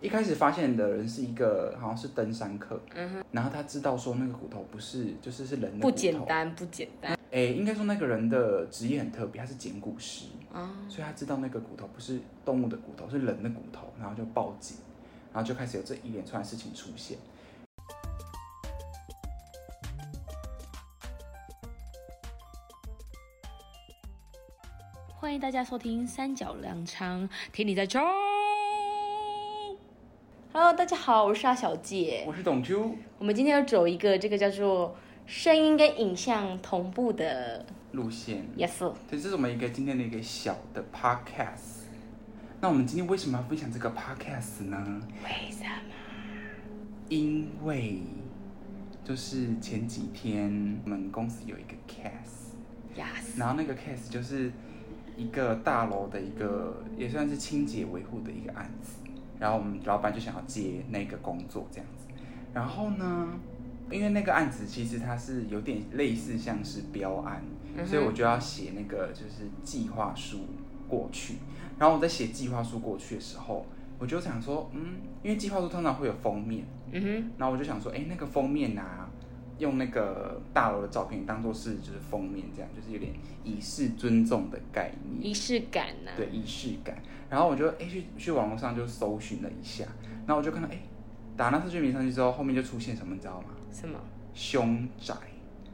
一开始发现的人是一个好像是登山客，然后他知道说那个骨头不是就是是人的骨头，不简单，不简单。哎，应该说那个人的职业很特别，他是捡骨师，哦所以他知道那个骨头不是动物的骨头，是人的骨头，然后就报警，然后就开始有这一连串的事情出现。欢迎大家收听三角粮仓，听你在冲。Hello，大家好，我是阿小姐。我是董秋我们今天要走一个这个叫做声音跟影像同步的路线，，yes，对这是我们一个今天的一个小的 podcast。那我们今天为什么要分享这个 podcast 呢？为什么？因为就是前几天我们公司有一个 case，yes，然后那个 case 就是一个大楼的一个也算是清洁维护的一个案子，然后我们老板就想要接那个工作这样子，然后呢，因为那个案子其实它是有点类似像是标案，所以我就要写那个就是计划书过去，然后我在写计划书过去的时候，我就想说，嗯，因为计划书通常会有封面，嗯哼，然后我就想说，哎，那个封面啊，用那个大楼的照片当做是就是封面这样，就是有点以示尊重的概念，仪式感呐、对仪式感。然后我就哎去去网络上就搜寻了一下，然后我就看到哎打那搜寻名上去之后，后面就出现什么你知道吗？什么？凶宅，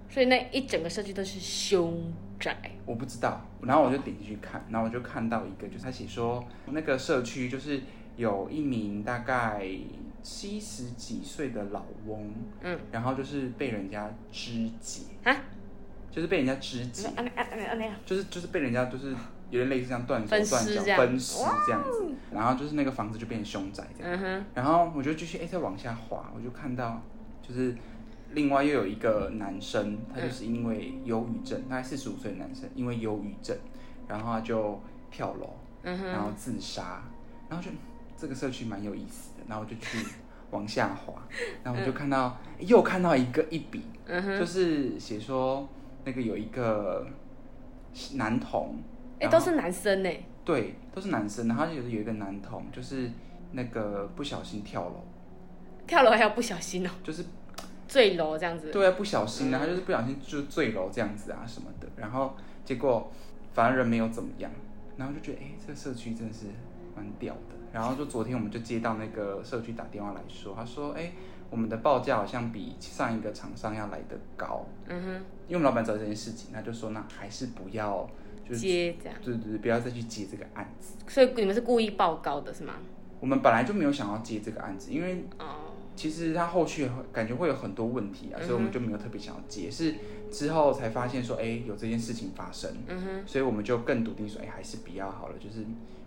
所以那一整个社区都是凶宅。我不知道。然后我就点进去看，然后我就看到一个，就是他写说那个社区就是有一名大概七十几岁的老翁，嗯，然后就是被人家肢解。啊？就是被人家肢解，啊那啊那啊就是就是被人家就是有点类似像断手断脚分尸这样。子，然后就是那个房子就变成凶宅这样，嗯，然后我就继续哎再往下滑，我就看到就是另外又有一个男生，他就是因为忧郁症，大概四十五岁的男生，因为忧郁症，然后他就跳楼，嗯哼，然后自杀，然后就这个社区蛮有意思的，然后我就去往下滑，然后我就看到、又看到一个一笔，嗯哼，就是写说那个有一个男童，哎、然后都是男生呢。对，都是男生，然后有有一个男童，就是那个不小心跳楼，跳楼还要不小心哦，就是坠楼这样子。对啊，不小心啊，他就是不小心就坠楼这样子啊什么的，然后结果反而人没有怎么样，然后就觉得哎、这个社区真的是蛮屌的。然后就昨天我们就接到那个社区打电话来说，他说哎、我们的报价好像比上一个厂商要来得高，嗯哼，因为我们老板知道这件事情，他就说那还是不要，就是接这样。对对对，不要再去接这个案子。所以你们是故意报高的是吗？我们本来就没有想要接这个案子，因为哦，其实他后续会感觉会有很多问题啊，所以我们就没有特别想要接。是之后才发现说，哎，有这件事情发生，嗯哼，所以我们就更笃定说，哎，还是不要好了，就是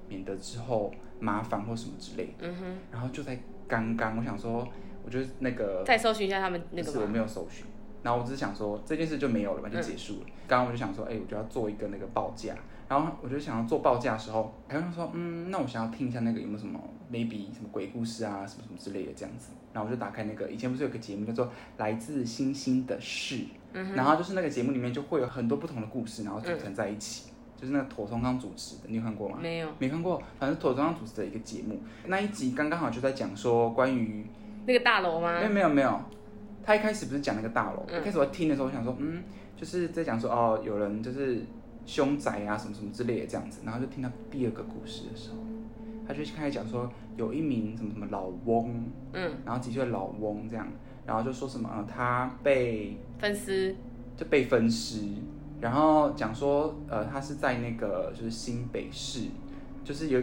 免得之后麻烦或什么之类的。嗯哼，然后就在刚刚，我想说，我就那个再搜寻一下他们那个我。没有搜寻，然后我只是想说这件事就没有了吧，就结束了。刚刚我就想说，哎、我就要做一个那个报价，然后我就想要做报价的时候，还想说，嗯，那我想要听一下那个有没有什么 maybe 什么鬼故事啊，什么什么之类的这样子。然后我就打开那个以前不是有个节目叫做《来自星星的事》，嗯然后就是那个节目里面就会有很多不同的故事，然后组成在一起。就是那个妥松康主持的，你有看过吗？没有。没看过，反正妥松康主持的一个节目，那一集刚刚好就在讲说关于那个大楼吗？没？有没有没有，他一开始不是讲那个大楼，嗯。一开始我听的时候，我想说，嗯，就是在讲说哦，有人就是凶宅啊，什么什么之类的这样子，然后就听到第二个故事的时候，他就开始讲说有一名什么什么老翁，嗯，然后几岁的老翁这样，然后就说什么呃他被分尸。就被分尸，然后讲说呃他是在那个就是新北市，就是有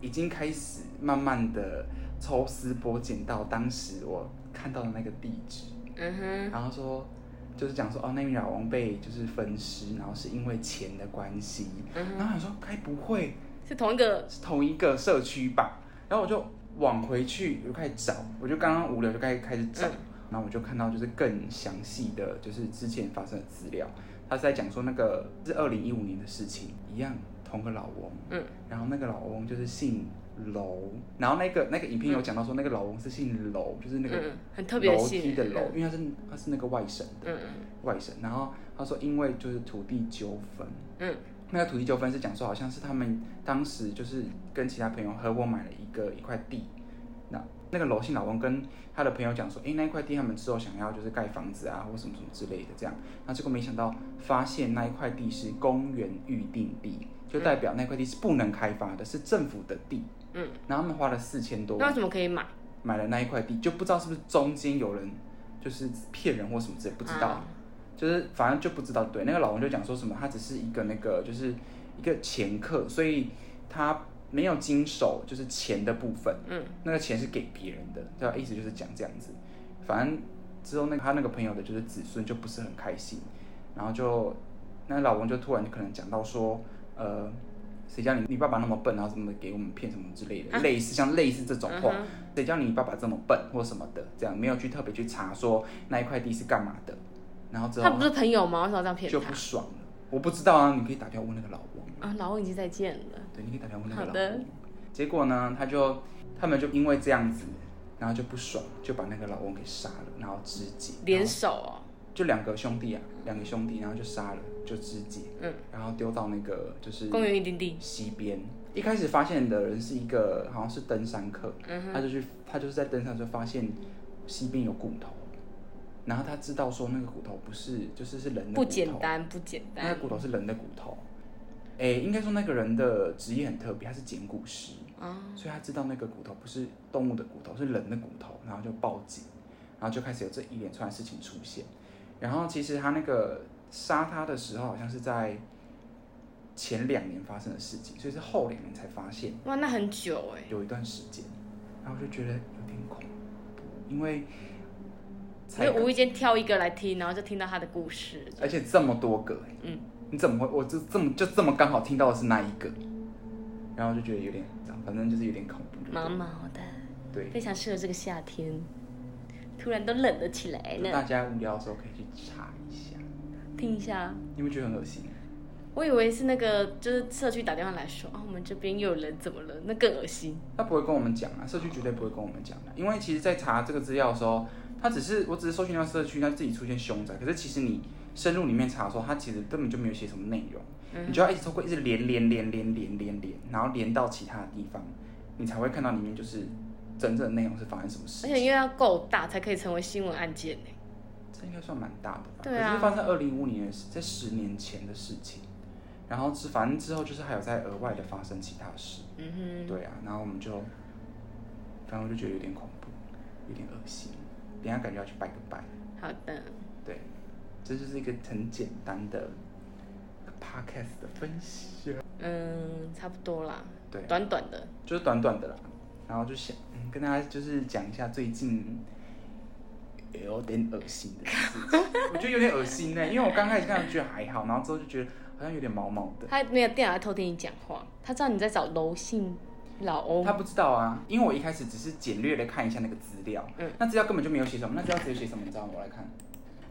已经开始慢慢的抽丝剥茧到当时我看到的那个地址。嗯哼，然后说，就是讲说哦，那名老王被就是分尸，然后是因为钱的关系。嗯然后想说，该不会是同一个。是同一个社区吧？然后我就往回去，我就开始找，我就刚刚无聊就开始开始找，嗯然后我就看到就是更详细的就是之前发生的资料，他是在讲说那个是二零一五年的事情，一样同个老翁，嗯，然后那个老翁就是姓楼，然后那个那个影片有讲到说那个老翁是姓楼，就是那个嗯，很特别楼。梯的楼，因为他是他是那个外省的嗯。外省，然后他说因为就是土地纠纷，嗯。那个土地纠纷是讲说好像是他们当时就是跟其他朋友合伙买了一个一块地，那那个楼姓老翁跟他的朋友讲说，诶，那一块地他们之后想要就是盖房子啊，或什么什么之类的这样。那结果没想到发现那一块地是公园预定地，就代表那块地是不能开发的，是政府的地。嗯，然后他们花了四千多万那为什么可以买？买了那一块地，就不知道是不是中间有人就是骗人或什么之类，不知道。啊就是反正就不知道。对，那个老王就讲说什么，他只是一个那个就是一个掮客，所以他没有经手就是钱的部分，嗯，那个钱是给别人的，对吧？意思就是讲这样子。反正之后那个他那个朋友的就是子孙就不是很开心，然后就那个老王就突然就可能讲到说，呃。谁叫你你爸爸那么笨，然后怎么给我们骗什么之类的，类似像类似这种话，嗯谁叫你爸爸这么笨或什么的，这样没有去特别去查说那一块地是干嘛的，然后之后他不是朋友吗？为什么要这样骗就不爽了。我不知道啊，你可以打电话问那个老翁。啊，老翁已经再见了。对，你可以打电话问那个老翁。结果呢，他就他们就因为这样子，然后就不爽，就把那个老翁给杀了，然后肢解。联手哦，就两个兄弟啊，两个兄弟，然后就杀了，就肢解，嗯，然后丢到那个就是公园一丁地。西边。一开始发现的人是一个好像是登山客，嗯他就去他就是在登山的时候发现西边有骨头，然后他知道说那个骨头不是就是是人的骨头，不简单，不简那个。骨头是人的骨头，诶，应该说那个人的职业很特别，他是捡骨师，啊，所以他知道那个骨头不是动物的骨头，是人的骨头，然后就报警，然后就开始有这一连串的事情出现。然后其实他那个杀他的时候，好像是在前两年发生的事情，所以是后两年才发现，哇，那很久哎。有一段时间，然后就觉得有点恐怖，因为才就无意间挑一个来听，然后就听到他的故事。而且这么多个、欸，嗯，你怎么会？我就这么就这么刚好听到的是那一个，然后就觉得有点，反正就是有点恐怖。毛毛的，对，非常适合这个夏天。突然都冷了起来呢，大家无聊的时候可以去查一下，听一下。你会觉得很恶心？我以为是那个，就是社区打电话来说，啊，我们这边又有人怎么了，那更恶心。他不会跟我们讲啊，社区绝对不会跟我们讲的，因为其实，在查这个资料的时候，他只是我只是搜寻到社区，他自己出现凶宅，可是其实你深入里面查的时候，他其实根本就没有写什么内容，你就要一直透过一直连连连连连连连，然后连到其他的地方，你才会看到里面就是真正的内容是发生什么事情。而且因为要够大，才可以成为新闻案件呢。这应该算蛮大的吧？对啊可是发生二零一五年的事，在十年前的事情，然后之反正之后就是还有在额外的发生其他事。嗯哼，对啊，然后我们就，反正我就觉得有点恐怖，有点恶心，等下感觉要去拜个拜。好的，对，这就是一个很简单的 podcast 的分享。嗯，差不多啦，对，短短的。就是短短的啦，然后就想、嗯、跟大家就是讲一下最近有点恶心的事情，我觉得有点恶心呢、因为我刚开始看觉得还好，然后之后就觉得好像有点毛毛的。他没有电脑在偷听你讲话，他知道你在找楼姓老欧。他不知道啊，因为我一开始只是简略的看一下那个资料，嗯。那资料根本就没有写什么，那资料直接写什么，你知道吗？我来看，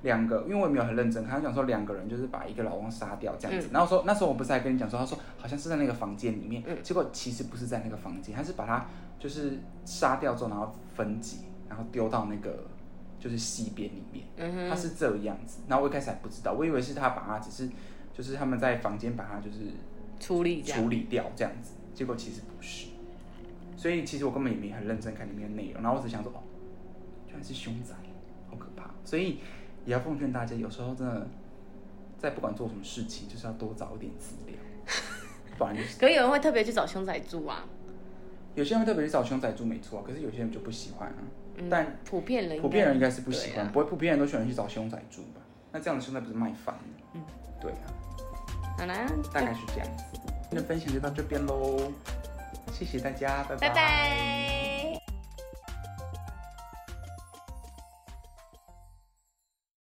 两个，因为我也没有很认真看，他讲说两个人就是把一个老翁杀掉这样子，然后说那时候我不是还跟你讲说，他说好像是在那个房间里面，嗯。结果其实不是在那个房间，他是把他就是杀掉之后，然后分解，然后丢到那个就是溪边里面，嗯哼，他是这个样子，然后我一开始还不知道，我以为是他把他只是就是他们在房间把他就是处理。处理掉这样子，结果其实不是，所以其实我根本也没很认真看里面的内容，然后我只想说，哦，居然是凶宅，好可怕，所以也要奉劝大家，有时候真的在不管做什么事情，就是要多找一点资料，不然就是可有人会特别去找凶宅住啊，有些人会特别去找凶宅住没错啊，可是有些人就不喜欢啊，嗯但普遍人普遍人应该是不喜欢，啊不会普遍人都喜欢去找凶宅住吧？那这样的凶宅不是卖饭的？嗯，对啊。好啦，大概是这样子。今天的分享就到这边喽，谢谢大家，拜拜。